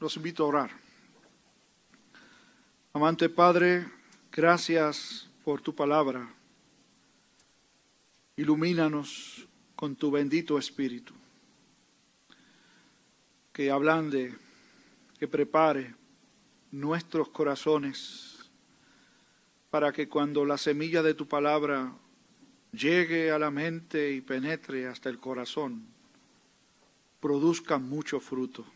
Los invito a orar. Amante Padre, gracias por tu palabra. Ilumínanos con tu bendito Espíritu. Que ablande, que prepare nuestros corazones para que cuando la semilla de tu palabra llegue a la mente y penetre hasta el corazón, produzca mucho fruto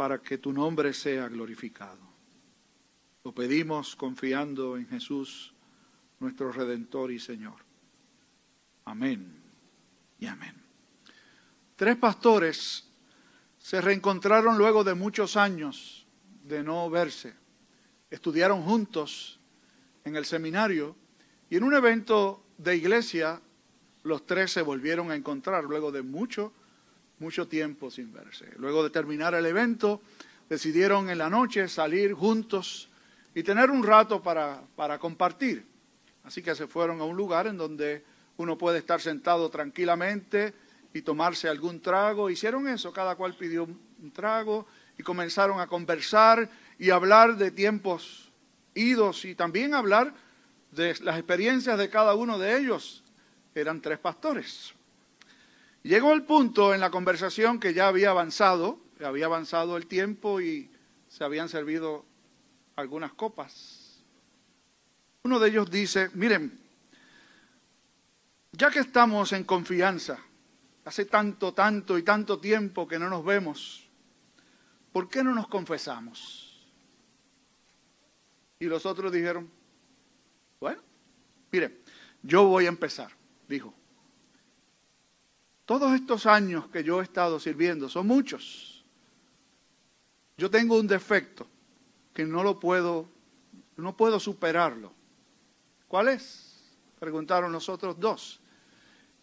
para que tu nombre sea glorificado. Lo pedimos confiando en Jesús, nuestro Redentor y Señor. Amén y amén. Tres pastores se reencontraron luego de muchos años de no verse. Estudiaron juntos en el seminario y en un evento de iglesia los tres se volvieron a encontrar luego de mucho, mucho tiempo sin verse. Luego de terminar el evento, decidieron en la noche salir juntos y tener un rato para, para compartir. Así que se fueron a un lugar en donde uno puede estar sentado tranquilamente y tomarse algún trago. Hicieron eso, cada cual pidió un trago y comenzaron a conversar y hablar de tiempos idos y también hablar de las experiencias de cada uno de ellos. Eran tres pastores. Llegó el punto en la conversación que ya había avanzado, había avanzado el tiempo y se habían servido algunas copas. Uno de ellos dice, miren, ya que estamos en confianza, hace tanto, tanto y tanto tiempo que no nos vemos, ¿por qué no nos confesamos? Y los otros dijeron, bueno, mire, yo voy a empezar, dijo. Todos estos años que yo he estado sirviendo, son muchos. Yo tengo un defecto que no lo puedo, no puedo superarlo. ¿Cuál es? Preguntaron los otros dos.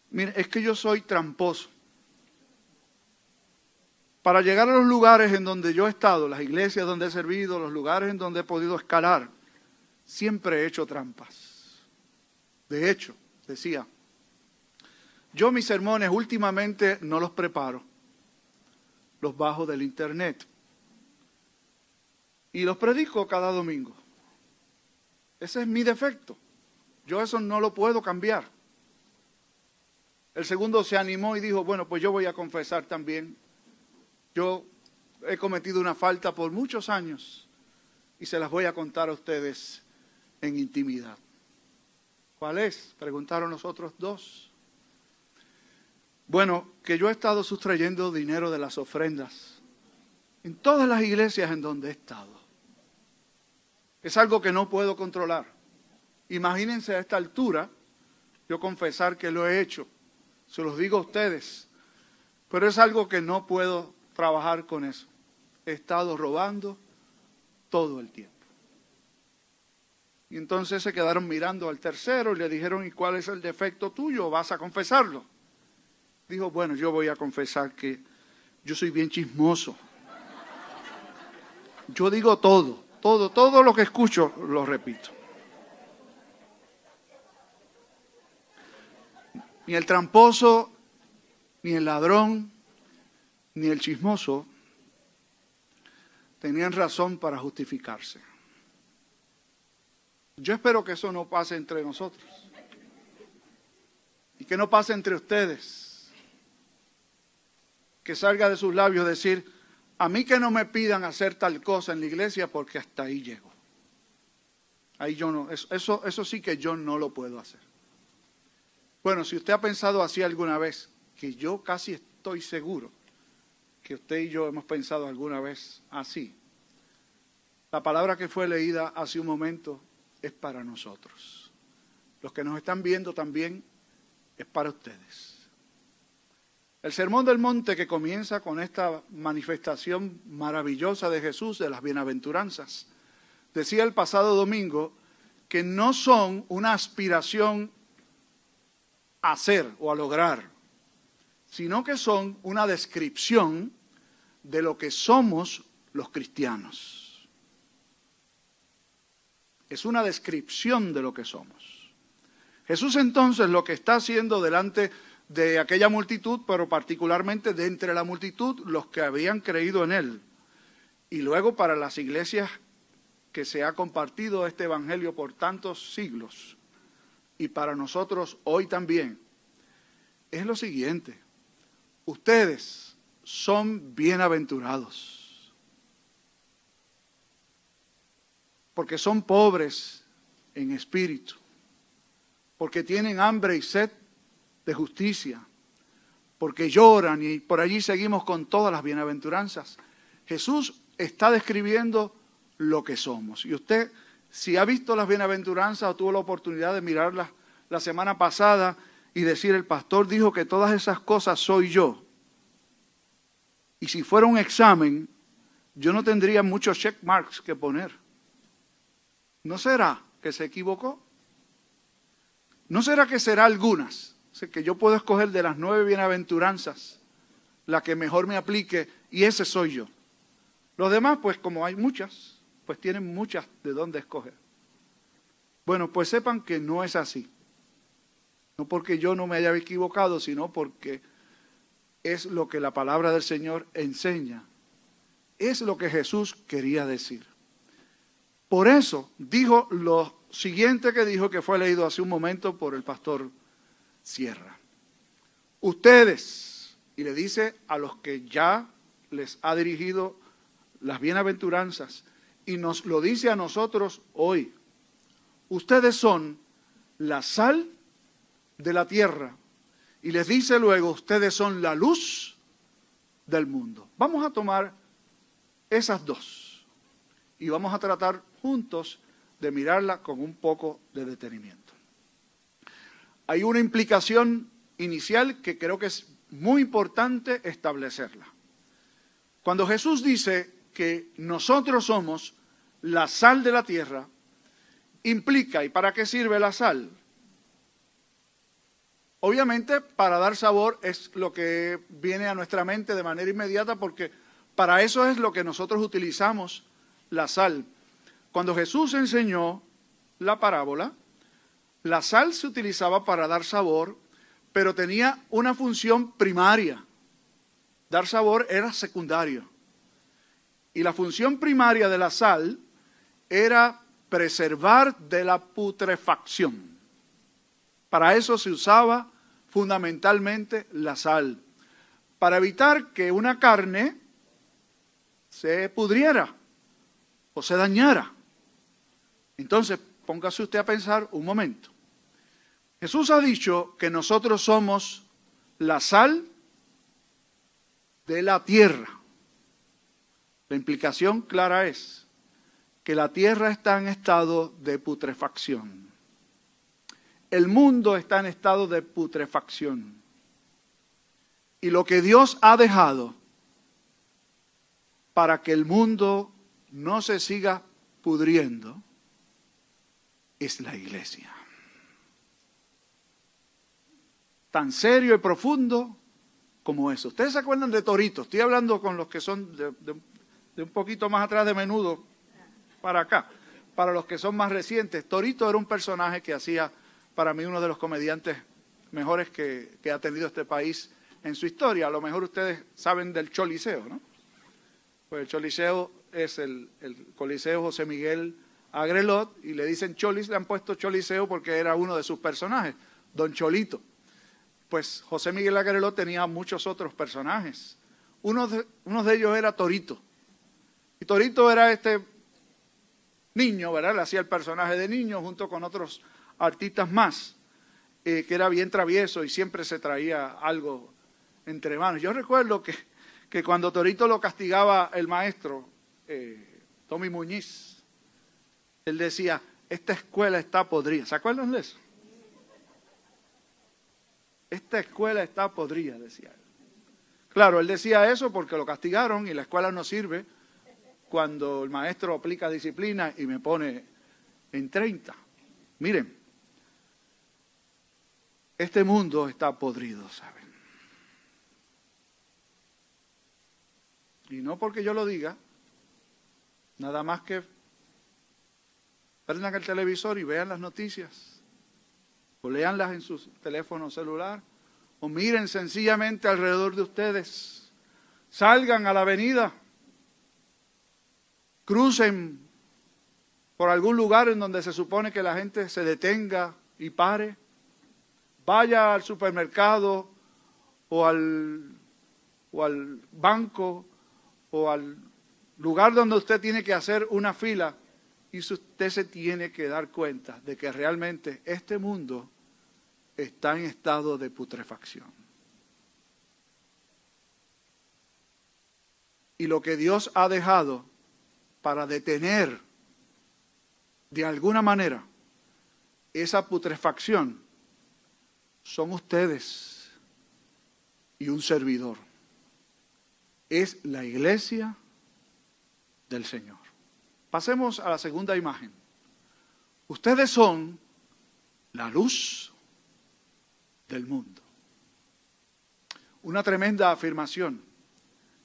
Mire, es que yo soy tramposo. Para llegar a los lugares en donde yo he estado, las iglesias donde he servido, los lugares en donde he podido escalar, siempre he hecho trampas. De hecho, decía, yo mis sermones últimamente no los preparo, los bajo del internet y los predico cada domingo. Ese es mi defecto. Yo eso no lo puedo cambiar. El segundo se animó y dijo, bueno, pues yo voy a confesar también. Yo he cometido una falta por muchos años y se las voy a contar a ustedes en intimidad. ¿Cuál es? Preguntaron los otros dos. Bueno, que yo he estado sustrayendo dinero de las ofrendas en todas las iglesias en donde he estado. Es algo que no puedo controlar. Imagínense a esta altura yo confesar que lo he hecho. Se los digo a ustedes. Pero es algo que no puedo trabajar con eso. He estado robando todo el tiempo. Y entonces se quedaron mirando al tercero y le dijeron, ¿y cuál es el defecto tuyo? ¿Vas a confesarlo? Dijo, bueno, yo voy a confesar que yo soy bien chismoso. Yo digo todo, todo, todo lo que escucho lo repito. Ni el tramposo, ni el ladrón, ni el chismoso tenían razón para justificarse. Yo espero que eso no pase entre nosotros. Y que no pase entre ustedes. Que salga de sus labios decir, a mí que no me pidan hacer tal cosa en la iglesia porque hasta ahí llego. Ahí yo no, eso, eso, sí que yo no lo puedo hacer. Bueno, si usted ha pensado así alguna vez, que yo casi estoy seguro que usted y yo hemos pensado alguna vez así. La palabra que fue leída hace un momento es para nosotros. Los que nos están viendo también es para ustedes. El Sermón del Monte que comienza con esta manifestación maravillosa de Jesús de las bienaventuranzas, decía el pasado domingo que no son una aspiración a hacer o a lograr, sino que son una descripción de lo que somos los cristianos es una descripción de lo que somos. Jesús entonces lo que está haciendo delante de aquella multitud, pero particularmente de entre la multitud los que habían creído en él. Y luego para las iglesias que se ha compartido este Evangelio por tantos siglos y para nosotros hoy también, es lo siguiente. Ustedes son bienaventurados porque son pobres en espíritu, porque tienen hambre y sed de justicia, porque lloran y por allí seguimos con todas las bienaventuranzas. Jesús está describiendo lo que somos. Y usted, si ha visto las bienaventuranzas o tuvo la oportunidad de mirarlas la semana pasada y decir, el pastor dijo que todas esas cosas soy yo. Y si fuera un examen, yo no tendría muchos check marks que poner. ¿No será que se equivocó? ¿No será que será algunas? Que yo puedo escoger de las nueve bienaventuranzas la que mejor me aplique y ese soy yo. Los demás, pues como hay muchas, pues tienen muchas de dónde escoger. Bueno, pues sepan que no es así. No porque yo no me haya equivocado, sino porque es lo que la palabra del Señor enseña. Es lo que Jesús quería decir. Por eso dijo lo siguiente que dijo que fue leído hace un momento por el pastor cierra. Ustedes, y le dice a los que ya les ha dirigido las bienaventuranzas, y nos lo dice a nosotros hoy, ustedes son la sal de la tierra, y les dice luego, ustedes son la luz del mundo. Vamos a tomar esas dos y vamos a tratar juntos de mirarla con un poco de detenimiento hay una implicación inicial que creo que es muy importante establecerla. Cuando Jesús dice que nosotros somos la sal de la tierra, implica, ¿y para qué sirve la sal? Obviamente para dar sabor es lo que viene a nuestra mente de manera inmediata porque para eso es lo que nosotros utilizamos la sal. Cuando Jesús enseñó la parábola, la sal se utilizaba para dar sabor, pero tenía una función primaria. Dar sabor era secundario. Y la función primaria de la sal era preservar de la putrefacción. Para eso se usaba fundamentalmente la sal, para evitar que una carne se pudriera o se dañara. Entonces, póngase usted a pensar un momento. Jesús ha dicho que nosotros somos la sal de la tierra. La implicación clara es que la tierra está en estado de putrefacción. El mundo está en estado de putrefacción. Y lo que Dios ha dejado para que el mundo no se siga pudriendo es la iglesia. Tan serio y profundo como eso. ¿Ustedes se acuerdan de Torito? Estoy hablando con los que son de, un poquito más atrás de menudo para acá. Para los que son más recientes, Torito era un personaje que hacía para mí uno de los comediantes mejores que, ha tenido este país en su historia. A lo mejor ustedes saben del Choliseo, ¿no? Pues el Choliseo es el, el Coliseo José Miguel Agrelot y le dicen Cholis, le han puesto Choliseo porque era uno de sus personajes, Don Cholito. Pues José Miguel Agrelot tenía muchos otros personajes. Uno de, ellos era Torito. Y Torito era este niño, ¿verdad? Le hacía el personaje de niño junto con otros artistas más, eh, que era bien travieso y siempre se traía algo entre manos. Yo recuerdo que, que cuando Torito lo castigaba el maestro, eh, Tommy Muñiz, él decía, esta escuela está podrida. ¿Se acuerdan de eso? Esta escuela está podrida, decía él. Claro, él decía eso porque lo castigaron y la escuela no sirve cuando el maestro aplica disciplina y me pone en 30. Miren, este mundo está podrido, ¿saben? Y no porque yo lo diga, nada más que prendan el televisor y vean las noticias, o leanlas en su teléfono celular, o miren sencillamente alrededor de ustedes. Salgan a la avenida, crucen por algún lugar en donde se supone que la gente se detenga y pare. Vaya al supermercado o al, o al banco o al lugar donde usted tiene que hacer una fila y usted se tiene que dar cuenta de que realmente este mundo está en estado de putrefacción. Y lo que Dios ha dejado para detener de alguna manera esa putrefacción son ustedes y un servidor. Es la iglesia del Señor. Pasemos a la segunda imagen. Ustedes son la luz del mundo. Una tremenda afirmación.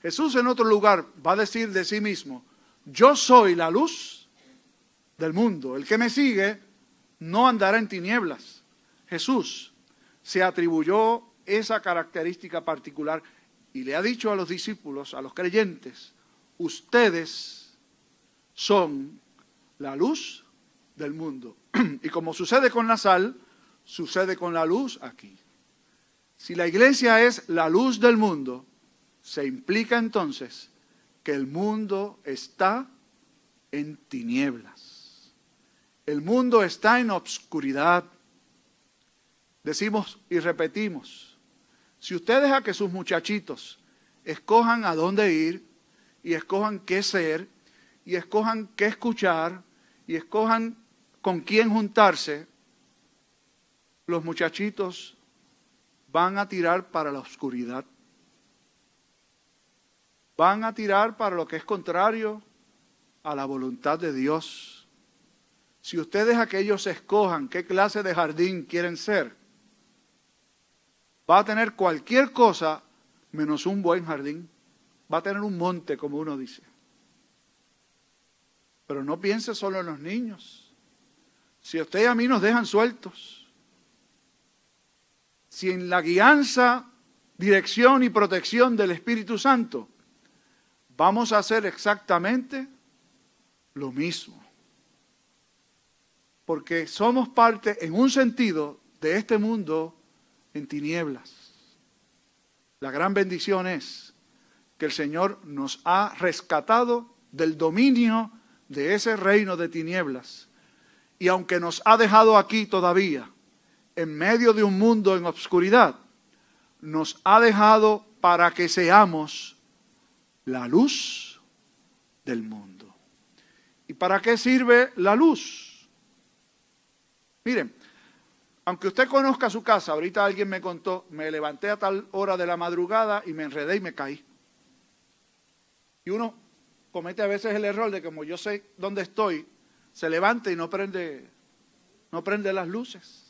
Jesús en otro lugar va a decir de sí mismo, yo soy la luz del mundo. El que me sigue no andará en tinieblas. Jesús se atribuyó esa característica particular y le ha dicho a los discípulos, a los creyentes, ustedes son la luz del mundo. Y como sucede con la sal, sucede con la luz aquí. Si la iglesia es la luz del mundo, se implica entonces que el mundo está en tinieblas. El mundo está en obscuridad. Decimos y repetimos, si usted deja que sus muchachitos escojan a dónde ir y escojan qué ser y escojan qué escuchar y escojan con quién juntarse, los muchachitos van a tirar para la oscuridad. Van a tirar para lo que es contrario a la voluntad de Dios. Si ustedes aquellos escojan qué clase de jardín quieren ser, va a tener cualquier cosa menos un buen jardín. Va a tener un monte, como uno dice. Pero no piense solo en los niños. Si usted y a mí nos dejan sueltos, si en la guianza, dirección y protección del Espíritu Santo vamos a hacer exactamente lo mismo. Porque somos parte, en un sentido, de este mundo en tinieblas. La gran bendición es que el Señor nos ha rescatado del dominio de ese reino de tinieblas. Y aunque nos ha dejado aquí todavía, en medio de un mundo en obscuridad, nos ha dejado para que seamos la luz del mundo. ¿Y para qué sirve la luz? Miren, aunque usted conozca su casa, ahorita alguien me contó, me levanté a tal hora de la madrugada y me enredé y me caí. Y uno comete a veces el error de que como yo sé dónde estoy, se levanta y no prende, no prende las luces.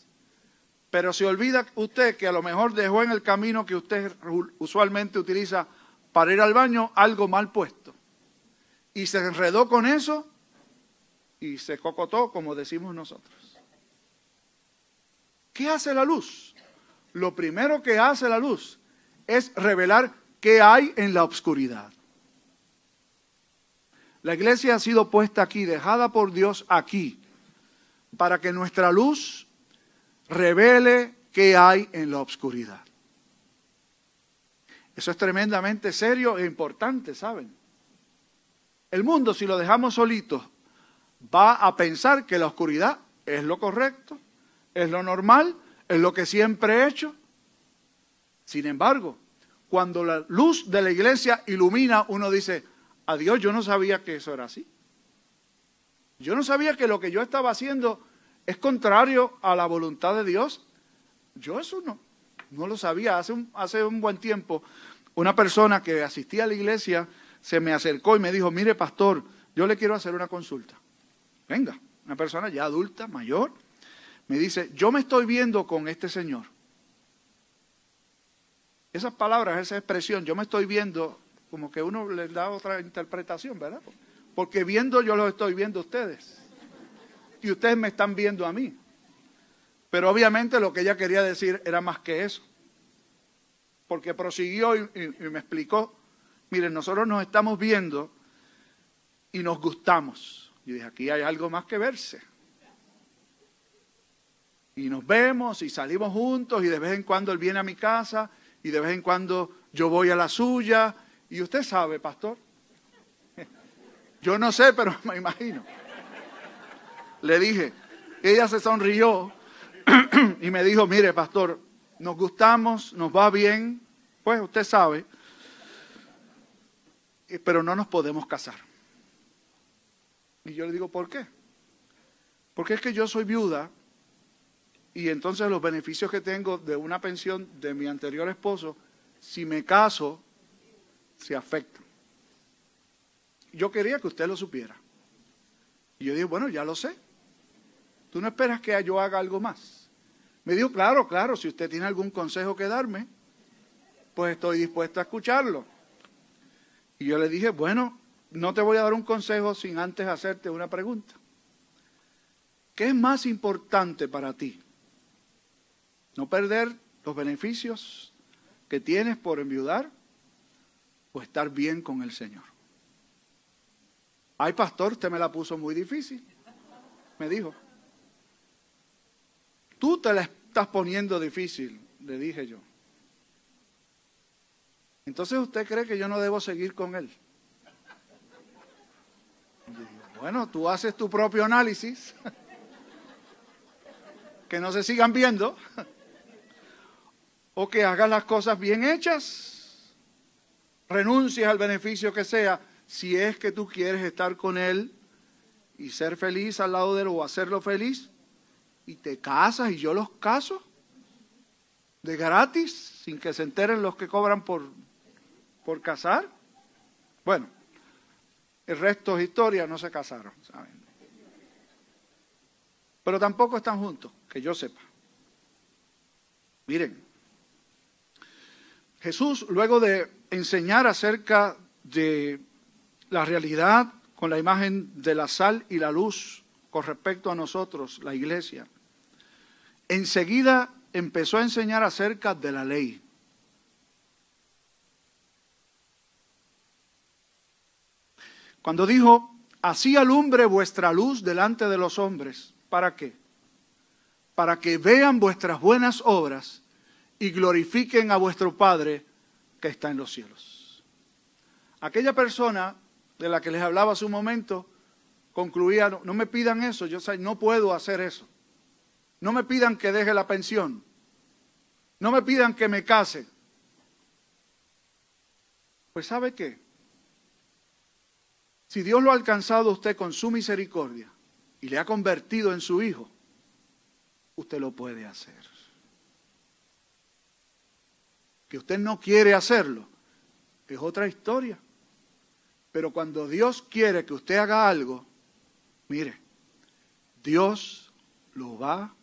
Pero se olvida usted que a lo mejor dejó en el camino que usted usualmente utiliza para ir al baño algo mal puesto. Y se enredó con eso y se cocotó, como decimos nosotros. ¿Qué hace la luz? Lo primero que hace la luz es revelar qué hay en la oscuridad. La iglesia ha sido puesta aquí, dejada por Dios aquí, para que nuestra luz revele qué hay en la oscuridad. Eso es tremendamente serio e importante, ¿saben? El mundo, si lo dejamos solito, va a pensar que la oscuridad es lo correcto, es lo normal, es lo que siempre he hecho. Sin embargo, cuando la luz de la iglesia ilumina, uno dice, adiós, yo no sabía que eso era así. Yo no sabía que lo que yo estaba haciendo es contrario a la voluntad de Dios. Yo eso no, no lo sabía. Hace un, hace un buen tiempo, una persona que asistía a la iglesia se me acercó y me dijo, mire pastor, yo le quiero hacer una consulta. Venga, una persona ya adulta, mayor, me dice, yo me estoy viendo con este señor. Esas palabras, esa expresión, yo me estoy viendo, como que uno le da otra interpretación, ¿verdad? Porque viendo yo lo estoy viendo a ustedes y ustedes me están viendo a mí. Pero obviamente lo que ella quería decir era más que eso. porque prosiguió y, me explicó, miren, nosotros nos estamos viendo y nos gustamos. Y dije, aquí hay algo más que verse. Y nos vemos y salimos juntos y de vez en cuando él viene a mi casa y de vez en cuando yo voy a la suya. Y usted sabe, pastor. Yo no sé, pero me imagino. Le dije, ella se sonrió y me dijo, mire, pastor, nos gustamos, nos va bien, pues usted sabe, pero no nos podemos casar. Y yo le digo, ¿por qué? Porque es que yo soy viuda y entonces los beneficios que tengo de una pensión de mi anterior esposo, si me caso, se afectan. Yo quería que usted lo supiera. Y yo digo, bueno, ya lo sé. Tú no esperas que yo haga algo más. Me dijo, claro, claro, si usted tiene algún consejo que darme, pues estoy dispuesto a escucharlo. Y yo le dije, bueno, no te voy a dar un consejo sin antes hacerte una pregunta. ¿Qué es más importante para ti? ¿No perder los beneficios que tienes por enviudar o estar bien con el Señor? Ay, pastor, usted me la puso muy difícil, me dijo. Tú te la estás poniendo difícil, le dije yo. Entonces usted cree que yo no debo seguir con él. Bueno, tú haces tu propio análisis, que no se sigan viendo, o que hagas las cosas bien hechas, renuncies al beneficio que sea, si es que tú quieres estar con él y ser feliz al lado de él o hacerlo feliz, y te casas y yo los caso de gratis, sin que se enteren los que cobran por, por casar. Bueno, el resto es historia, no se casaron, ¿saben? Pero tampoco están juntos, que yo sepa. Miren, Jesús, luego de enseñar acerca de la realidad con la imagen de la sal y la luz con respecto a nosotros, la iglesia, enseguida empezó a enseñar acerca de la ley. Cuando dijo, así alumbre vuestra luz delante de los hombres, ¿para qué? Para que vean vuestras buenas obras y glorifiquen a vuestro Padre que está en los cielos. Aquella persona de la que les hablaba hace un momento concluía, no, me pidan eso, yo no puedo hacer eso. No me pidan que deje la pensión. No me pidan que me case. Pues ¿sabe qué? Si Dios lo ha alcanzado a usted con su misericordia y le ha convertido en su hijo, usted lo puede hacer. Que usted no quiere hacerlo, es otra historia. Pero cuando Dios quiere que usted haga algo, mire, Dios lo va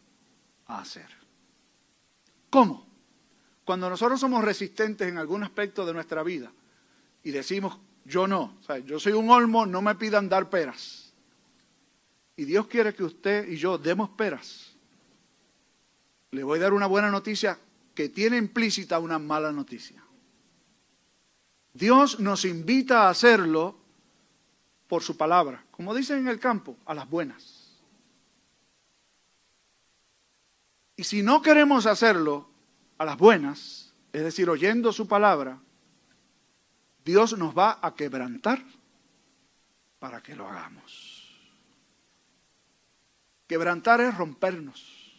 a hacer. ¿Cómo? Cuando nosotros somos resistentes en algún aspecto de nuestra vida y decimos, yo no. O sea, yo soy un olmo, no me pidan dar peras. Y Dios quiere que usted y yo demos peras. Le voy a dar una buena noticia que tiene implícita una mala noticia. Dios nos invita a hacerlo por su palabra, como dicen en el campo, a las buenas. Y si no queremos hacerlo a las buenas, es decir, oyendo su palabra, Dios nos va a quebrantar para que lo hagamos. Quebrantar es rompernos.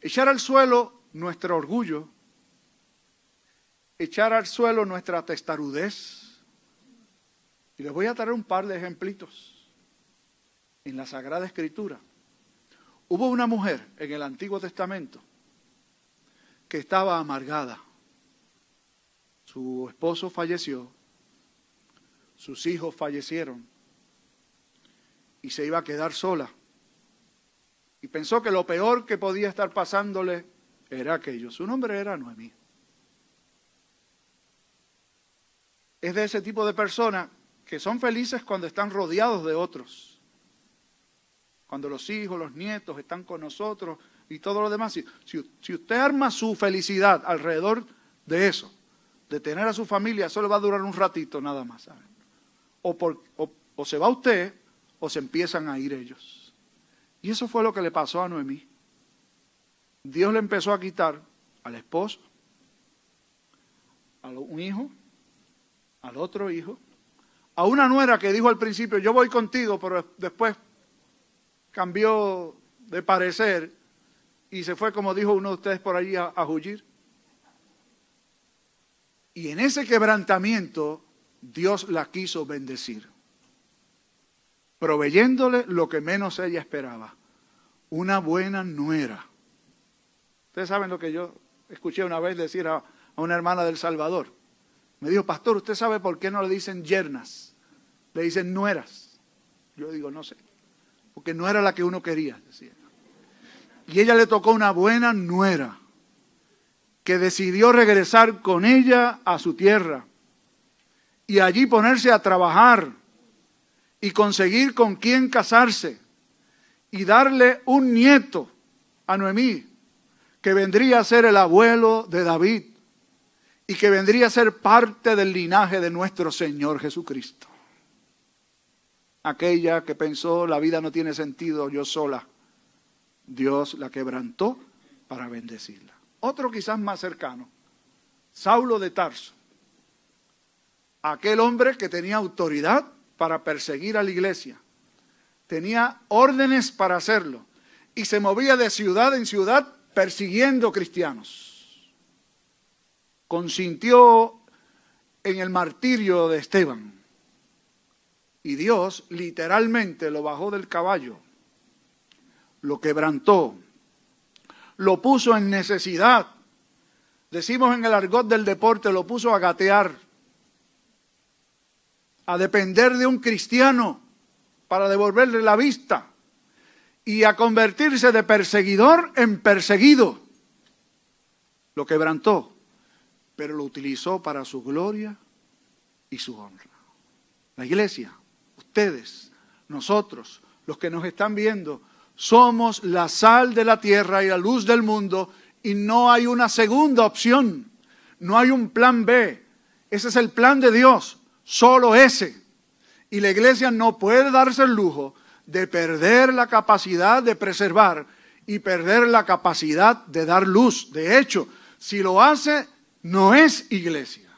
Echar al suelo nuestro orgullo, echar al suelo nuestra testarudez. Y les voy a traer un par de ejemplitos en la Sagrada Escritura. Hubo una mujer en el Antiguo Testamento que estaba amargada su esposo falleció, sus hijos fallecieron y se iba a quedar sola. Y pensó que lo peor que podía estar pasándole era aquello. Su nombre era Noemí. Es de ese tipo de personas que son felices cuando están rodeados de otros. Cuando los hijos, los nietos están con nosotros, y todo lo demás. Si, usted arma su felicidad alrededor de eso, de tener a su familia, eso le va a durar un ratito nada más. O, o se va usted o se empiezan a ir ellos. Y eso fue lo que le pasó a Noemí. Dios le empezó a quitar al esposo, a un hijo, al otro hijo, a una nuera que dijo al principio, yo voy contigo, pero después cambió de parecer y se fue, como dijo uno de ustedes por allí, a, a. Y en ese quebrantamiento Dios la quiso bendecir, proveyéndole lo que menos ella esperaba, una buena nuera. Ustedes saben lo que yo escuché una vez decir a, una hermana del Salvador. Me dijo, pastor, ¿usted sabe por qué no le dicen yernas? Le dicen nueras. Yo digo, no sé. Porque no era la que uno quería, decía. Y ella le tocó una buena nuera que decidió regresar con ella a su tierra y allí ponerse a trabajar y conseguir con quién casarse y darle un nieto a Noemí, que vendría a ser el abuelo de David y que vendría a ser parte del linaje de nuestro Señor Jesucristo. Aquella que pensó la vida no tiene sentido yo sola, Dios la quebrantó para bendecirla. Otro quizás más cercano, Saulo de Tarso, aquel hombre que tenía autoridad para perseguir a la iglesia, tenía órdenes para hacerlo y se movía de ciudad en ciudad persiguiendo cristianos. Consintió en el martirio de Esteban. Y Dios literalmente lo bajó del caballo, lo quebrantó, lo puso en necesidad. Decimos en el argot del deporte, lo puso a gatear, a depender de un cristiano para devolverle la vista y a convertirse de perseguidor en perseguido. Lo quebrantó, pero lo utilizó para su gloria y su honra. La iglesia, ustedes, nosotros, los que nos están viendo, somos la sal de la tierra y la luz del mundo y no hay una segunda opción, no hay un plan B. Ese es el plan de Dios, solo ese. Y la iglesia no puede darse el lujo de perder la capacidad de preservar y perder la capacidad de dar luz. De hecho, si lo hace, no es iglesia.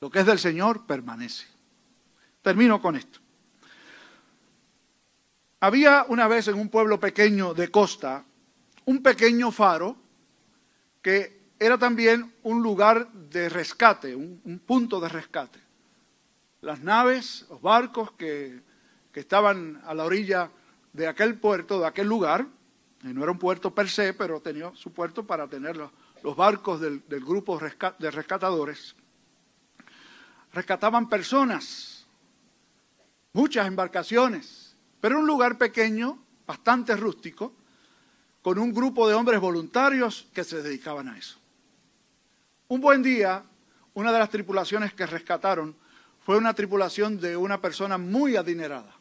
Lo que es del Señor permanece. Termino con esto. Había una vez en un pueblo pequeño de costa un pequeño faro que era también un lugar de rescate, un, un punto de rescate las naves, los barcos que, estaban a la orilla de aquel puerto, de aquel lugar, y no era un puerto per se, pero tenía su puerto para tener los, barcos del, grupo de rescatadores, rescataban personas, muchas embarcaciones, pero un lugar pequeño, bastante rústico, con un grupo de hombres voluntarios que se dedicaban a eso. Un buen día, una de las tripulaciones que rescataron fue una tripulación de una persona muy adinerada.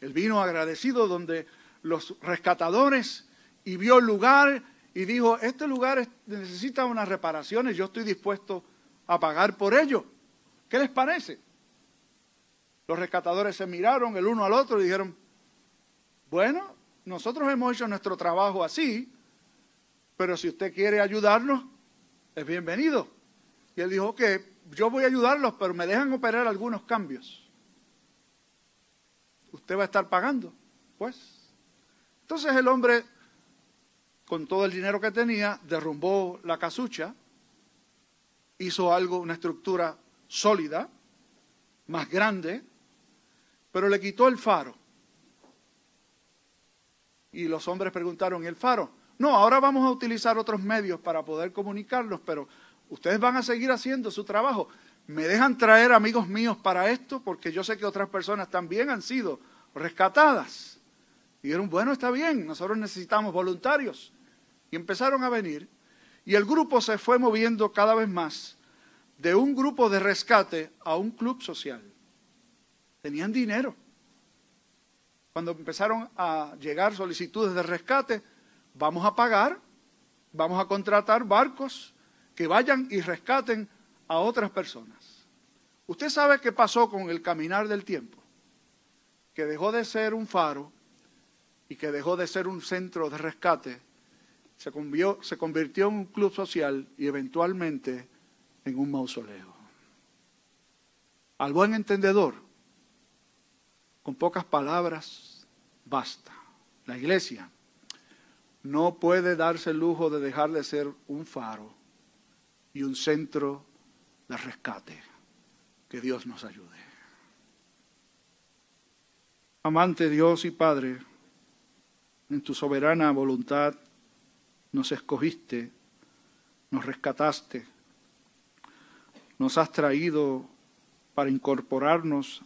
Él vino agradecido donde los rescatadores y vio el lugar y dijo, este lugar necesita unas reparaciones, yo estoy dispuesto a pagar por ello. ¿Qué les parece? Los rescatadores se miraron el uno al otro y dijeron, bueno, nosotros hemos hecho nuestro trabajo así, pero si usted quiere ayudarnos, es bienvenido. Y él dijo que yo voy a ayudarlos, pero me dejan operar algunos cambios. Usted va a estar pagando, pues. Entonces el hombre, con todo el dinero que tenía, derrumbó la casucha, hizo algo, una estructura sólida, más grande, pero le quitó el faro. Y los hombres preguntaron, ¿y el faro? No, ahora vamos a utilizar otros medios para poder comunicarlos, pero Ustedes van a seguir haciendo su trabajo. ¿Me dejan traer amigos míos para esto? Porque yo sé que otras personas también han sido rescatadas. Y dijeron, bueno, está bien, nosotros necesitamos voluntarios. Y empezaron a venir. Y el grupo se fue moviendo cada vez más de un grupo de rescate a un club social. Tenían dinero. cuando empezaron a llegar solicitudes de rescate, vamos a pagar, vamos a contratar barcos que vayan y rescaten a otras personas. Usted sabe qué pasó con el caminar del tiempo, que dejó de ser un faro y que dejó de ser un centro de rescate, se convirtió, se convirtió en un club social y eventualmente en un mausoleo. Al buen entendedor, con pocas palabras, basta. La iglesia no puede darse el lujo de dejar de ser un faro y un centro de rescate. Que Dios nos ayude. Amante Dios y Padre, en tu soberana voluntad nos escogiste, nos rescataste, nos has traído para incorporarnos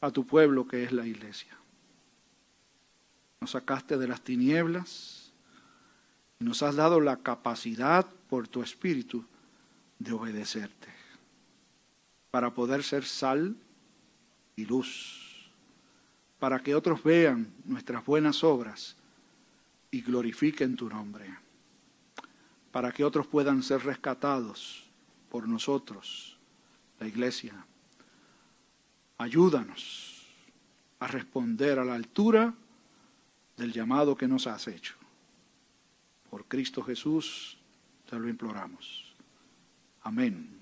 a tu pueblo que es la iglesia. Nos sacaste de las tinieblas y nos has dado la capacidad por tu espíritu de obedecerte, para poder ser sal y luz, para que otros vean nuestras buenas obras y glorifiquen tu nombre, para que otros puedan ser rescatados por nosotros, la iglesia. Ayúdanos a responder a la altura del llamado que nos has hecho. Por Cristo Jesús te lo imploramos. Amén.